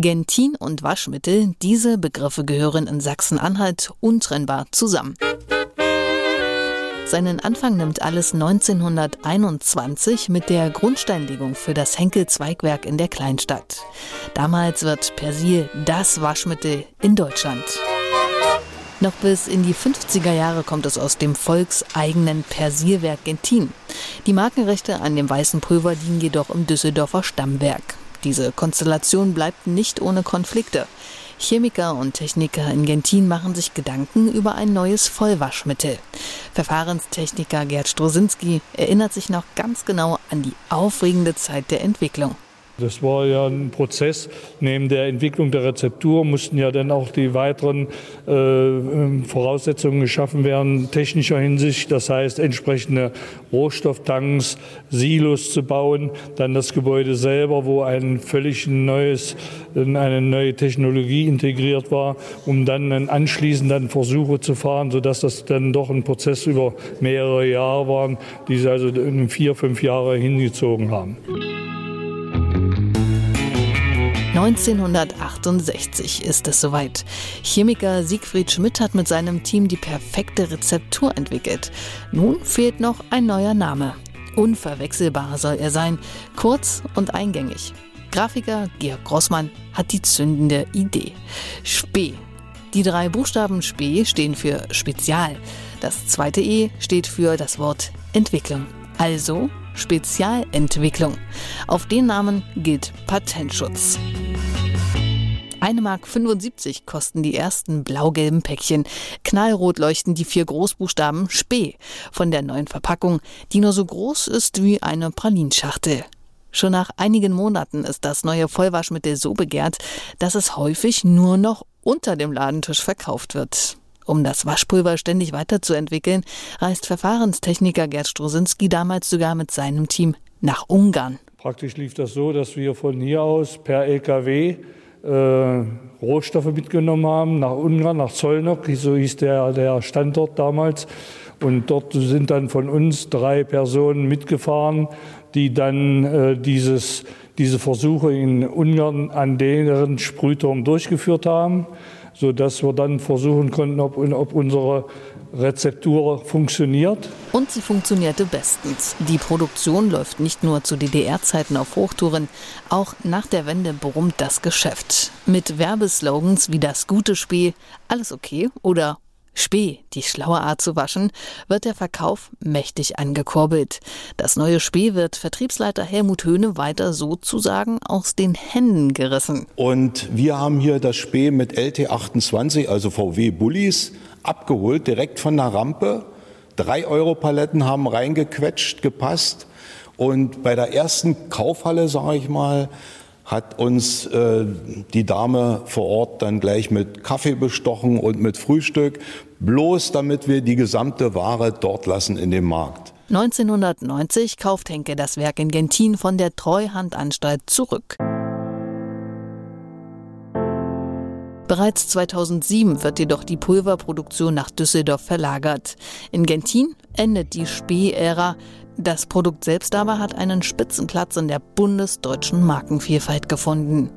Gentin und Waschmittel, diese Begriffe gehören in Sachsen-Anhalt untrennbar zusammen. Seinen Anfang nimmt alles 1921 mit der Grundsteinlegung für das Henkel-Zweigwerk in der Kleinstadt. Damals wird Persil das Waschmittel in Deutschland. Noch bis in die 50er Jahre kommt es aus dem volkseigenen Persilwerk Gentin. Die Markenrechte an dem weißen Pulver liegen jedoch im Düsseldorfer Stammwerk. Diese Konstellation bleibt nicht ohne Konflikte. Chemiker und Techniker in Gentin machen sich Gedanken über ein neues Vollwaschmittel. Verfahrenstechniker Gerd Strosinski erinnert sich noch ganz genau an die aufregende Zeit der Entwicklung. Das war ja ein Prozess. Neben der Entwicklung der Rezeptur mussten ja dann auch die weiteren äh, ähm, Voraussetzungen geschaffen werden, technischer Hinsicht. Das heißt, entsprechende Rohstofftanks, Silos zu bauen. Dann das Gebäude selber, wo ein völlig neues, eine neue Technologie integriert war, um dann anschließend dann Versuche zu fahren, sodass das dann doch ein Prozess über mehrere Jahre waren, die sie also in vier, fünf Jahre hingezogen haben. 1968 ist es soweit. Chemiker Siegfried Schmidt hat mit seinem Team die perfekte Rezeptur entwickelt. Nun fehlt noch ein neuer Name. Unverwechselbar soll er sein, kurz und eingängig. Grafiker Georg Grossmann hat die zündende Idee. Spee. Die drei Buchstaben Spee stehen für Spezial. Das zweite E steht für das Wort Entwicklung. Also Spezialentwicklung. Auf den Namen gilt Patentschutz. 1,75 Mark kosten die ersten blau-gelben Päckchen. Knallrot leuchten die vier Großbuchstaben Spee von der neuen Verpackung, die nur so groß ist wie eine Pralinschachtel. Schon nach einigen Monaten ist das neue Vollwaschmittel so begehrt, dass es häufig nur noch unter dem Ladentisch verkauft wird. Um das Waschpulver ständig weiterzuentwickeln, reist Verfahrenstechniker Gerd Strosinski damals sogar mit seinem Team nach Ungarn. Praktisch lief das so, dass wir von hier aus per LKW Rohstoffe mitgenommen haben nach Ungarn, nach Zollnock, so hieß der, der Standort damals. Und dort sind dann von uns drei Personen mitgefahren, die dann äh, dieses, diese Versuche in Ungarn an deren Sprühturm durchgeführt haben, sodass wir dann versuchen konnten, ob, ob unsere Rezeptur funktioniert. Und sie funktionierte bestens. Die Produktion läuft nicht nur zu DDR-Zeiten auf Hochtouren, auch nach der Wende brummt das Geschäft. Mit Werbeslogans wie das gute Spee, alles okay oder Spee, die schlaue Art zu waschen, wird der Verkauf mächtig angekurbelt. Das neue Spee wird Vertriebsleiter Helmut Höhne weiter sozusagen aus den Händen gerissen. Und wir haben hier das Spee mit LT28, also VW Bullis, abgeholt, direkt von der Rampe. Drei Euro Paletten haben reingequetscht, gepasst. Und bei der ersten Kaufhalle, sage ich mal, hat uns äh, die Dame vor Ort dann gleich mit Kaffee bestochen und mit Frühstück, bloß damit wir die gesamte Ware dort lassen in dem Markt. 1990 kauft Henke das Werk in Gentin von der Treuhandanstalt zurück. Bereits 2007 wird jedoch die Pulverproduktion nach Düsseldorf verlagert. In Gentin endet die Spee-Ära. Das Produkt selbst aber hat einen Spitzenplatz in der bundesdeutschen Markenvielfalt gefunden.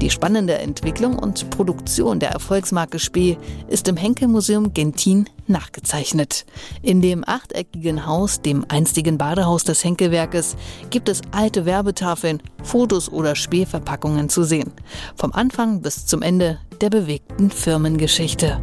Die spannende Entwicklung und Produktion der Erfolgsmarke Spee ist im Henkel-Museum Gentin nachgezeichnet. In dem achteckigen Haus, dem einstigen Badehaus des Henkelwerkes, gibt es alte Werbetafeln, Fotos oder Spee-Verpackungen zu sehen. Vom Anfang bis zum Ende der bewegten Firmengeschichte.